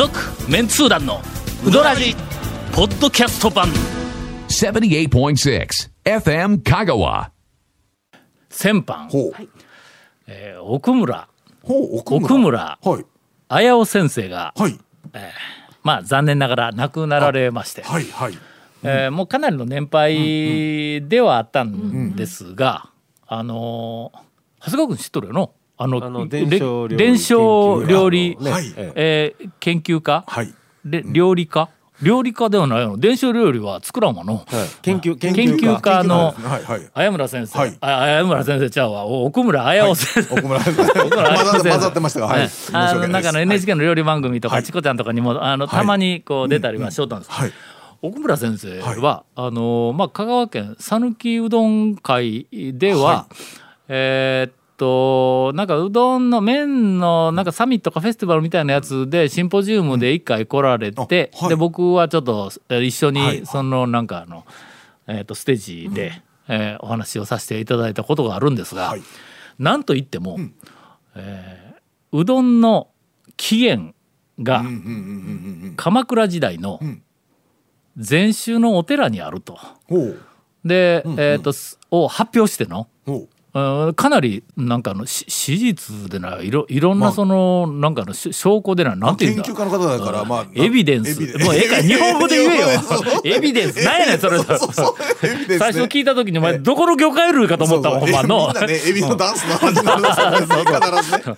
続メンツー団のウドラジポッドキャスト版。78.6 FM Kagawa. 先般、ほう。えー奥村。ほう奥村。奥村。はい。綾尾先生が、はい。まあ残念ながら亡くなられまして、はいはい。えーもうかなりの年配ではあったんですが、あのー長谷川君知っとるよのあのあのれ伝承料理ねはい。えー研究家、はい。で料理家？料理家ではないの？伝承料理は作らんわの、はい。研究研研究家のはいはい。綾村先生、はい。あ綾村先生ちゃうわ。お奥村綾尾先生、奥村。混ざって混ざってましたがはい。あのなんかの NHK の料理番組とか、はい。チコちゃんとかにもあのはい。たまにこう出たりはしよったんです、はい。奥村先生は、あのまあ、香川県讃岐うどん会では、はえーっとなんかうどんの麺のなんかサミットかフェスティバルみたいなやつでシンポジウムで一回来られて、で僕はちょっとえー一緒はい。にそのなんかあの、えーっとステージで、えーお話をさせていただいたことがあるんですが、はい。なんといっても、えーうどんの起源が鎌倉時代のん。禅宗のお寺にあると。で、えー、とすを発表しての、かなりなんかあのし史実でないろいろんまあなその、なんかあのし証拠でないなんていうんだ？研究家の方だからまあエビデンス。もうええか日本語で言えよ。エビデンス。何やねんそれ。最初聞いた時にお前どこの魚介類かと思ったわほんまの。みんなねエビのダンスの話になるんで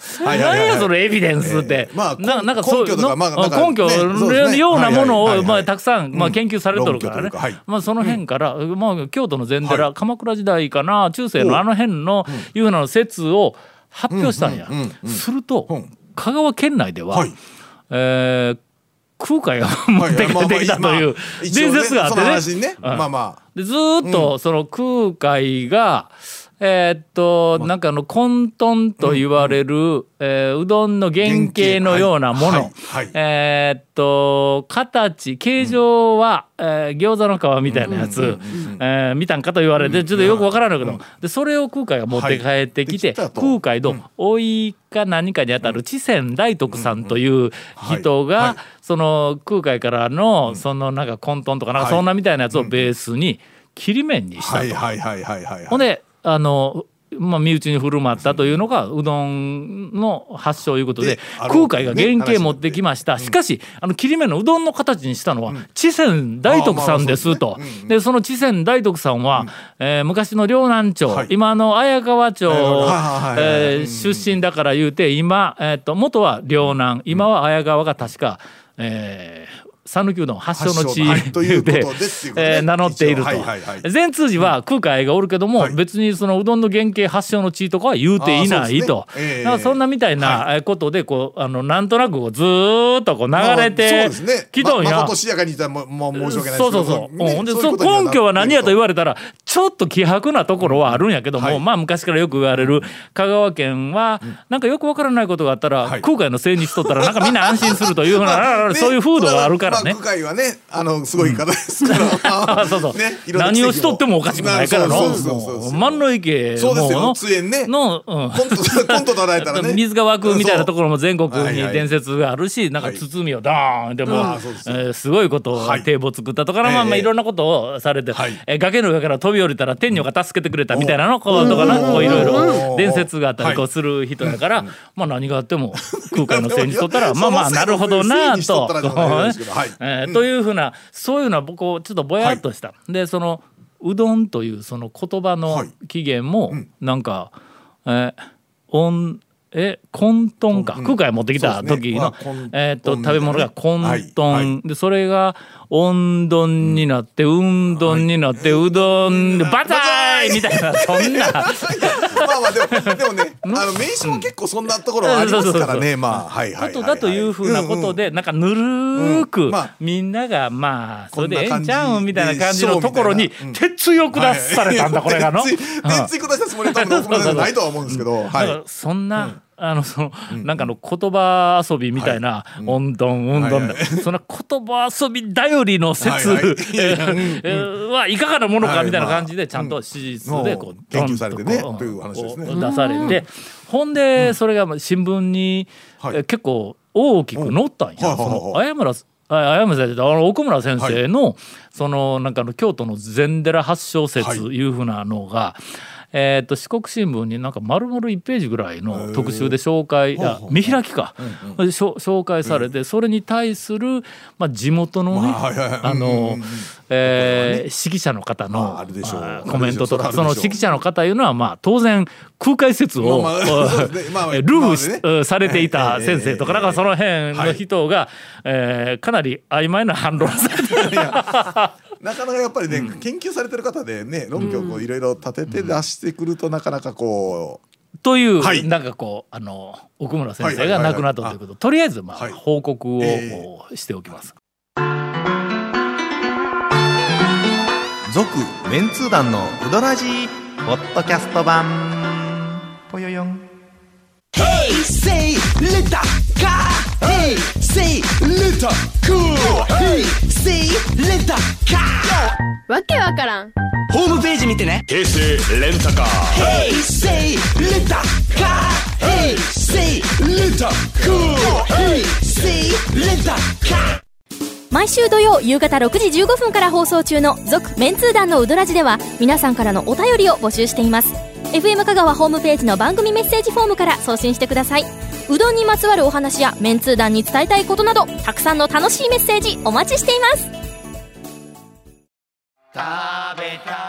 すよ。何やそのエビデンスって、ええ。まあななんかそう根拠とかのまあ根拠のようなものを、まあ、たくさん、まあ、うん。研究されとるからね、まあ、その辺から、まあ、京都の禅寺、はい。鎌倉時代かな中世のあの辺のいうふうな説を発表したんや、うんうんうんうんすると、うん。香川県内では、はい。えー空海が持って帰ってきたという伝説があってね。まあまあ。でずーっとその空海が、えーっとなんかあの混沌と言われる、えーうどんの原型のようなもの、はいはいはい。えーっと形形状は、えー餃子の皮みたいなやつ、えー見たんかと言われてちょっとよくわからないけど、でそれを空海が持って帰ってきて、はいでき空海のおいか何かにあたる知仙大徳さんという人が、その空海からのそのなんか混沌とかなんかそんなみたいなやつをベースに切り麺にしたと。はいはいはいはいはい。ほんであのまあ、身内に振る舞ったというのがうどんの発祥いうことで空海が原型ね持ってきました、しかしあの切り目のうどんの形にしたのは知仙大徳さんですと。でその知仙大徳さんは、えー昔の両南町、はい。今の綾川町、えー出身だから言うて今、えー、と元は両南。今は綾川が確か、えー讃岐うどん発祥の地。で名乗っていると。善通寺は空海がおるけども、はい。別にそのうどんの原型発祥の地とかは言うていないと、そんなみたいなえーことでこうあのなんとなくずーっとこう流れてきとんや。そうそうそう。根拠は何やと言われれたらちょっと希薄なところはあるんやけども、はい。まあ昔からよく言われる香川県はなんかよくわからないことがあったら、はい。空海のせいにしとったらなんかみんな安心するというふうな、そういう風土があるからねまあ、。空海はねあのすごい方ですから、そうそう、ね何をしとってもおかしくないからのそうそうそう万の池そうですよも通園ねの、うん、コントコント叩いたらね水が湧くみたいなところも全国に伝説があるし、なんか包みをダーンでも、すえすごいことを堤防作ったとか、まあまあいろんなことをされて、え崖の上から飛び降りたら天女が助けてくれたみたいなのこうとかなこういろいろ伝説があったりこうする人だから、まあ何があっても空海のせいにしとったらまあまあなるほどなそのせいにしとえーというふうなそういうのは僕ちょっとぼやっとした。でそのうどんというその言葉の起源もなんか、えー音え混沌か、空海持ってきた時の、ねえーっと混食べ物が混沌、はい。はい。でそれが温丼になって、うんどんになって、うどんでバターいみたいなそんなまあまあでもでもねあの名刺も結構そんなところはありますからねまあはいはいことだというふうなことで、なんかぬるく、みんながまあそれでええんちゃうんみたいな感じのところにでしょうみたいな鉄を下されたんだ、これがの。ついつい下したつもりは多分ないとは思うんですけどそんなあのその、なんかの言葉遊びみたいな「おん。どんうん。どん」そんな言葉遊び頼りの説はいかがなものかみたいな感じでちゃん。と史実でこう研究されてねという話ですね出されてほん。でそれが新聞に結構大きく載ったん。や。その綾村綾村先生あの奥村先生の、そのなん。かの京都の禅寺発祥説いうふうなのが、えー、と四国新聞になんか丸々1ページぐらいの特集で紹介あ見開きか、うんうん、紹介されて、それに対する、まあ、地元のね、あの、えー、指揮者の方の、コメントとかその指揮者の方いうのはまあ当然空海説を、ルフされていた先生とかなんかその辺の人が、えー、かなり曖昧な反論されてなかなかやっぱりね、うん、研究されてる方でね論拠をいろいろ立てて出してくるとなかなかこう。という、はい、なんかこうあの奥村先生が亡くなったということ、とりあえずまあ、はい、報告を、えー、しておきます。続、えー、メンツー団のウドラジポッドキャスト版。ぽよよん。Hey, say, レタカ Hey, say, let cool. Hey, say, let car. わけわからん。ホームページ見てね。平成レンタカー。Hey, say, let car. Hey, say, let cool. Hey, say, let car. 毎週土曜夕方6時15分から放送中の「続・メンツー団のウドラジ」では皆さんからのお便りを募集しています FM 香川ホームページの番組メッセージフォームから送信してくださいうどんにまつわるお話やメンツー団に伝えたいことなどたくさんの楽しいメッセージお待ちしています。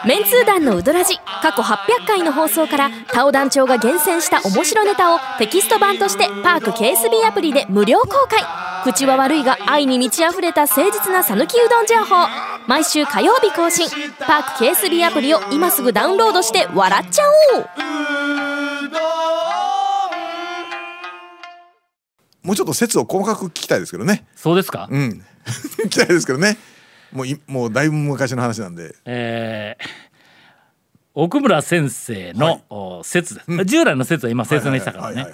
メンツー団のうどらじ過去800回の放送からタオ団長が厳選した面白ネタをテキスト版としてパーク KSB アプリで無料公開。口は悪いが愛に満ち溢れた誠実な讃岐うどん情報。毎週火曜日更新。パーク KSB アプリを今すぐダウンロードして笑っちゃおう。もうちょっと説を細かく聞きたいですけどね。そうですか？うん。聞きたいですけどね。もういもうだいぶ昔の話なんで。えー、奥村先生の、はい、説です、うん、従来の説は今説明したからね。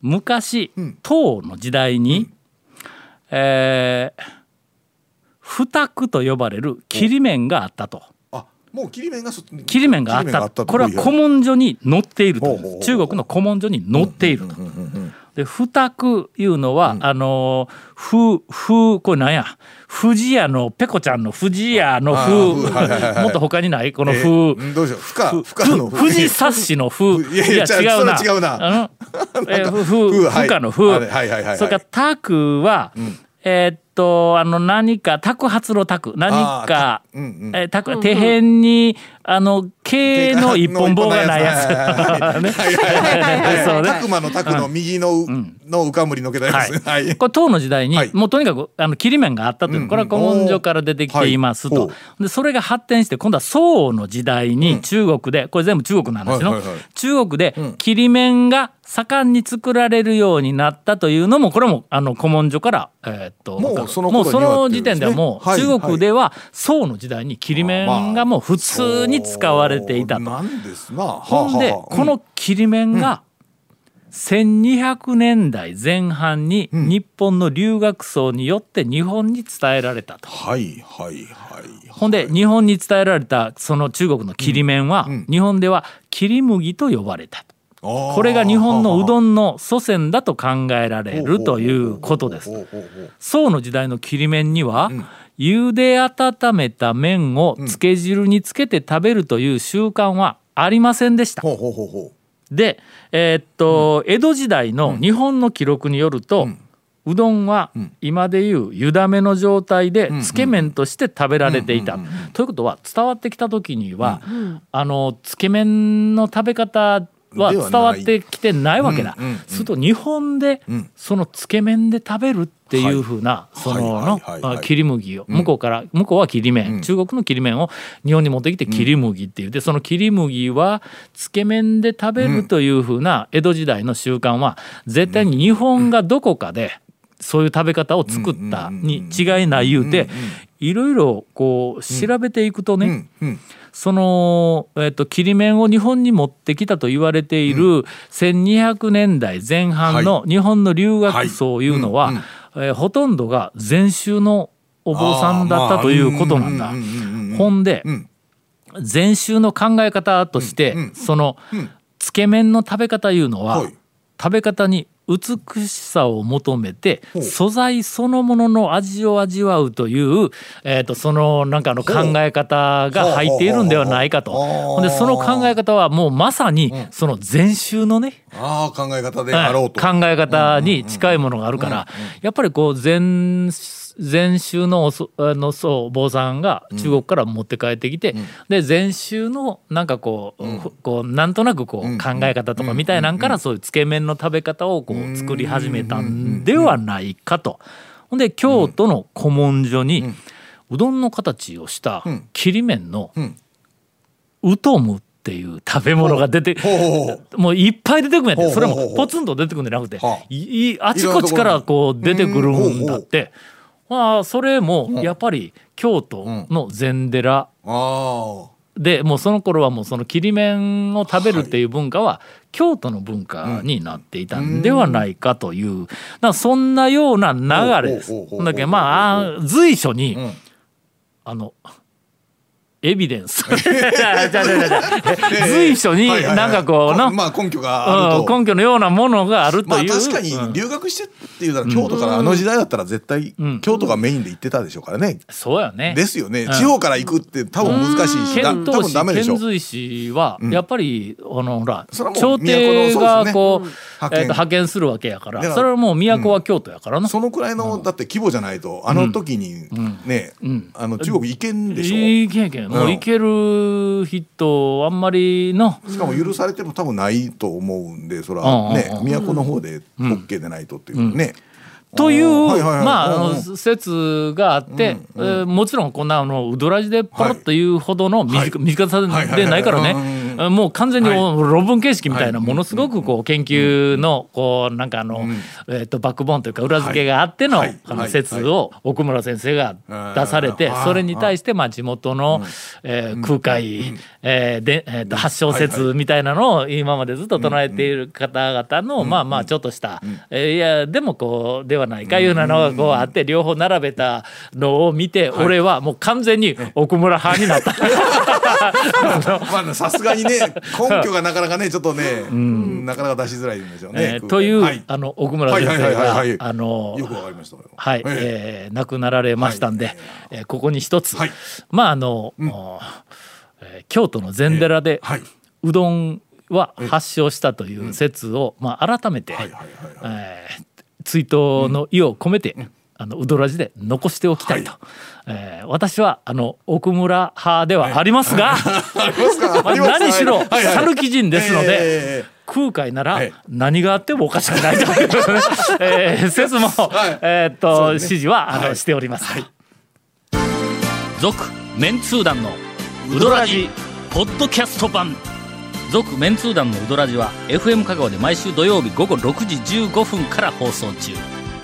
昔、うん、唐の時代に、うん、えー、二区と呼ばれる切り面があったと。もう切り面が切り面があったこれは古文書に載っていると中国の古文書に載っていると。で二区いうのは、うん、あのふふこれなんや？富士屋のペコちゃんの富士屋のふ。もっと他にない？このふ、えー、どうしよう？ふかふかの富士冊子のふ。いや違うな。違うな。えふふふかのふ、はいはいはいはい、それからタクは、うん。えー、っとあの何か托発の托何か、うんうん、えー、底辺にあの毛の一本棒がないやつ。そうね。拓磨の拓の右ののうかむりのけたやつ。はい。これ唐の時代にもうとにかくあの切り面があったというこれは古文書から出てきてい。ますと。でそれが発展して今度は宋の時代に中国でこれ全部中国の話の。中国で切り面が盛んに作られるようになったというのもこれもあの古文書からえっともうその時点ではもう中国では宋の時代に切り面がもう普通にに使われていたと。ほんでこの切り面が1200年代前半に日本の留学僧によって日本に伝えられたと。はいはいはい。ほんで日本に伝えられたその中国の切り面は日本では切り麦と呼ばれたと。これが日本のうどんの祖先だと考えられるということです。宋の時代の切り面には、茹で温めた麺をつけ汁につけて食べるという習慣はありませんでした。で、えー、っと、江戸時代の日本の記録によると、うどんは今でいう湯だめの状態でつけ麺として食べられていた。ということは伝わってきた時には、あのつけ麺の食べ方は伝わってきてないわけだ。すると日本でそのつけ麺で食べるっていうふうなそのの切り麦を。向こうから向こうは切り麺。中国の切り麺を日本に持ってきて切り麦って言ってその切り麦はつけ麺で食べるという。ふうな江戸時代の習慣は絶対に日本がどこかでそういう食べ方を作ったに違いない言うていろいろこう調べていくとね、その、えっと、切り面を日本に持ってきたと言われている1200年代前半の日本の留学僧いうのは、えー、ほとんどが禅宗のお坊さんだったということなんだ。ほんで、禅宗の考え方として、その、つけ麺の食べ方いうのは、食べ方に美しさを求めて素材そのものの味を味わうという、えー、とそのなんかの考え方が入っているんではないかと。ほんでその考え方はもうまさにその禅宗のね、あ考え方であろうと、考え方に近いものがあるからやっぱりこう禅禅宗のあのそう坊さんが中国から持って帰ってきて、うん、で禅宗のなんかこううん、こうなんとなくこう考え方とかみたいなんからそういうつけ麺の食べ方をこう作り始めたんではないかと。ほんで京都の古文書にうどんの形をした切り麺のうとむっていう食べ物が出てもういっぱい出てくるんやってそれもポツンと出てくるんじゃなくてあちこちからこう出てくるんだって。まあそれもやっぱり京都の禅寺でもうその頃はもうその切り麺を食べるっていう文化は京都の文化になっていたんではないかという。だそんなような流れ。です。だけどまあ随所にあのエビデンス。随所になんかこうの、まあ根拠があると、根拠のようなものがあるという、まあ、確かに留学してっていうなら京都からあの時代だったら絶対京都がメインで行ってたでしょうからね、そうやね。ですよね、地方から行くって多分難しいし、多分ダメでしょ遣隋使はやっぱり、あのほら朝廷がこう、えー、と派遣。するわけやからそれはもう都は京都やからな、そのくらいのだって規模じゃないとあの時にね、あの中国行けんでしょ行けんけんもう行ける人あんまりの。しかも許されても多分ないと思うんでそれはね都の方で OK でないとっていうね。という、まあ、説があって、えもちろんこんなあのうどらじでポロッというほどの短さでないからね。もう完全に論文形式みたいなものすごくこう研究のこうなんかあの、えー、とバックボーンというか裏付けがあってのあの説を奥村先生が出されてそれに対してまあ地元の、え空海、えでえー、と発祥説みたいなのを今までずっと唱えている方々のまあまあちょっとした、えいやでもこうではないかいうなのがこうあって両方並べたのを見て俺はもう完全に奥村派になった。まあさすがにね 根拠がなかなかねちょっとね、うん、なかなか出しづらいんでしょうね。えー、という、はい、あの奥村先生があのよくわかりましたはい、えー、亡くなられましたんで、はい、えー、ここに一つ、はい、まああの、うん、えー、京都の禅寺で、はい、うどんは発祥したという説を、まあ、改めて追悼の意を込めて、あのうどらじで残しておきたいと、はい、えー、私はあの奥村派ではありますが、はい、まあ、何しろ讃岐人ですので、えー、空海なら何があってもおかしくないという、えー、説も、はい、えー、っと、ね、指示はあの、しております。続、メンツー団のウドラジポッドキャスト版。続メンツー団のウドラジは FM 香川で毎週土曜日午後6時15分から放送中。